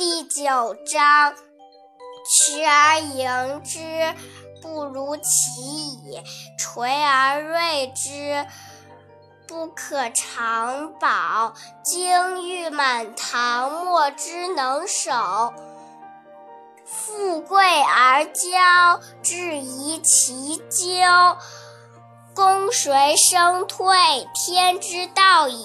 第九章：持而盈之，不如其已；垂而锐之，不可长保。金玉满堂，莫之能守；富贵而骄，自遗其咎。功遂身退，天之道也。